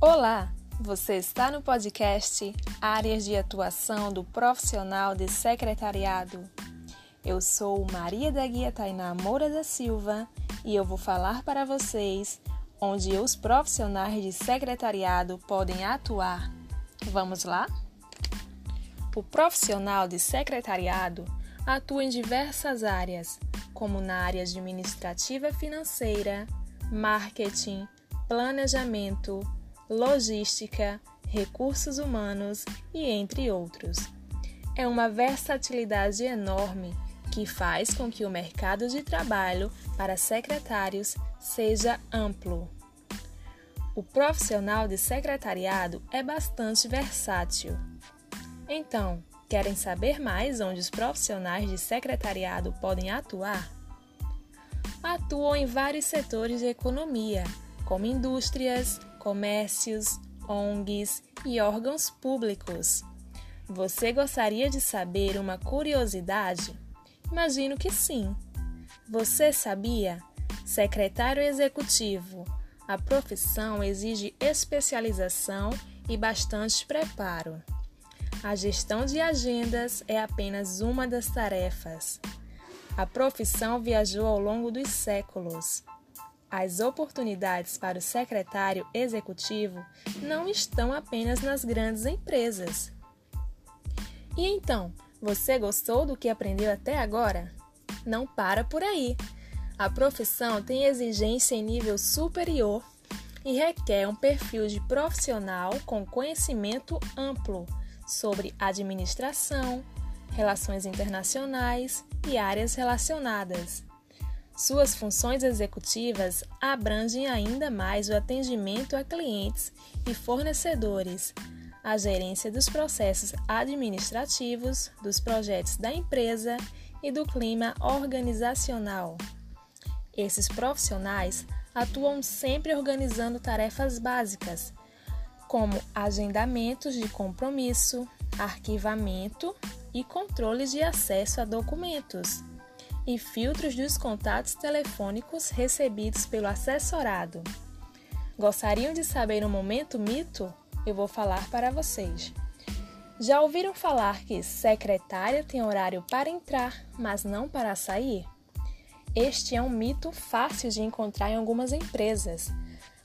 Olá, você está no podcast Áreas de Atuação do Profissional de Secretariado. Eu sou Maria da Guia Tainá Moura da Silva e eu vou falar para vocês onde os profissionais de secretariado podem atuar. Vamos lá? O profissional de secretariado atua em diversas áreas, como na área administrativa financeira, marketing, planejamento, logística, recursos humanos e entre outros. É uma versatilidade enorme que faz com que o mercado de trabalho para secretários seja amplo. O profissional de secretariado é bastante versátil. Então, querem saber mais onde os profissionais de secretariado podem atuar? Atuam em vários setores de economia, como indústrias, comércios, ONGs e órgãos públicos. Você gostaria de saber uma curiosidade? Imagino que sim. Você sabia? Secretário executivo. A profissão exige especialização e bastante preparo. A gestão de agendas é apenas uma das tarefas. A profissão viajou ao longo dos séculos. As oportunidades para o secretário executivo não estão apenas nas grandes empresas. E então, você gostou do que aprendeu até agora? Não para por aí. A profissão tem exigência em nível superior e requer um perfil de profissional com conhecimento amplo sobre administração, relações internacionais e áreas relacionadas. Suas funções executivas abrangem ainda mais o atendimento a clientes e fornecedores, a gerência dos processos administrativos, dos projetos da empresa e do clima organizacional. Esses profissionais atuam sempre organizando tarefas básicas, como agendamentos de compromisso, arquivamento e controle de acesso a documentos e filtros dos contatos telefônicos recebidos pelo assessorado. Gostariam de saber um momento mito? Eu vou falar para vocês. Já ouviram falar que secretária tem horário para entrar, mas não para sair? Este é um mito fácil de encontrar em algumas empresas.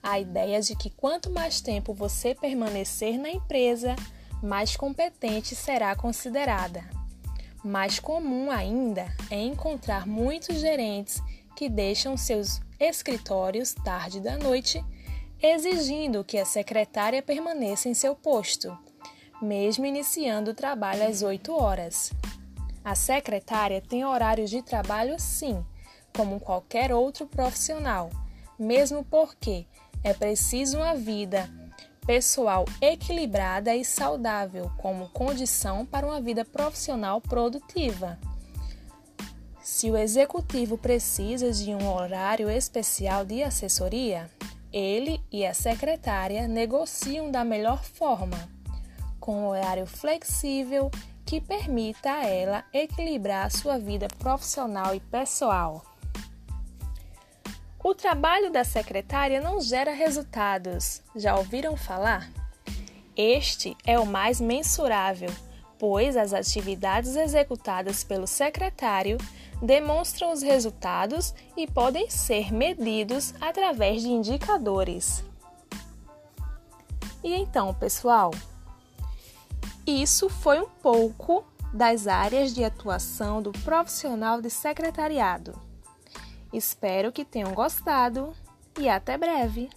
A ideia de que quanto mais tempo você permanecer na empresa, mais competente será considerada. Mais comum ainda é encontrar muitos gerentes que deixam seus escritórios tarde da noite, exigindo que a secretária permaneça em seu posto, mesmo iniciando o trabalho às 8 horas. A secretária tem horários de trabalho, sim, como qualquer outro profissional, mesmo porque é preciso uma vida pessoal equilibrada e saudável como condição para uma vida profissional produtiva. Se o executivo precisa de um horário especial de assessoria, ele e a secretária negociam da melhor forma, com um horário flexível que permita a ela equilibrar sua vida profissional e pessoal. O trabalho da secretária não gera resultados. Já ouviram falar? Este é o mais mensurável, pois as atividades executadas pelo secretário demonstram os resultados e podem ser medidos através de indicadores. E então, pessoal, isso foi um pouco das áreas de atuação do profissional de secretariado. Espero que tenham gostado e até breve!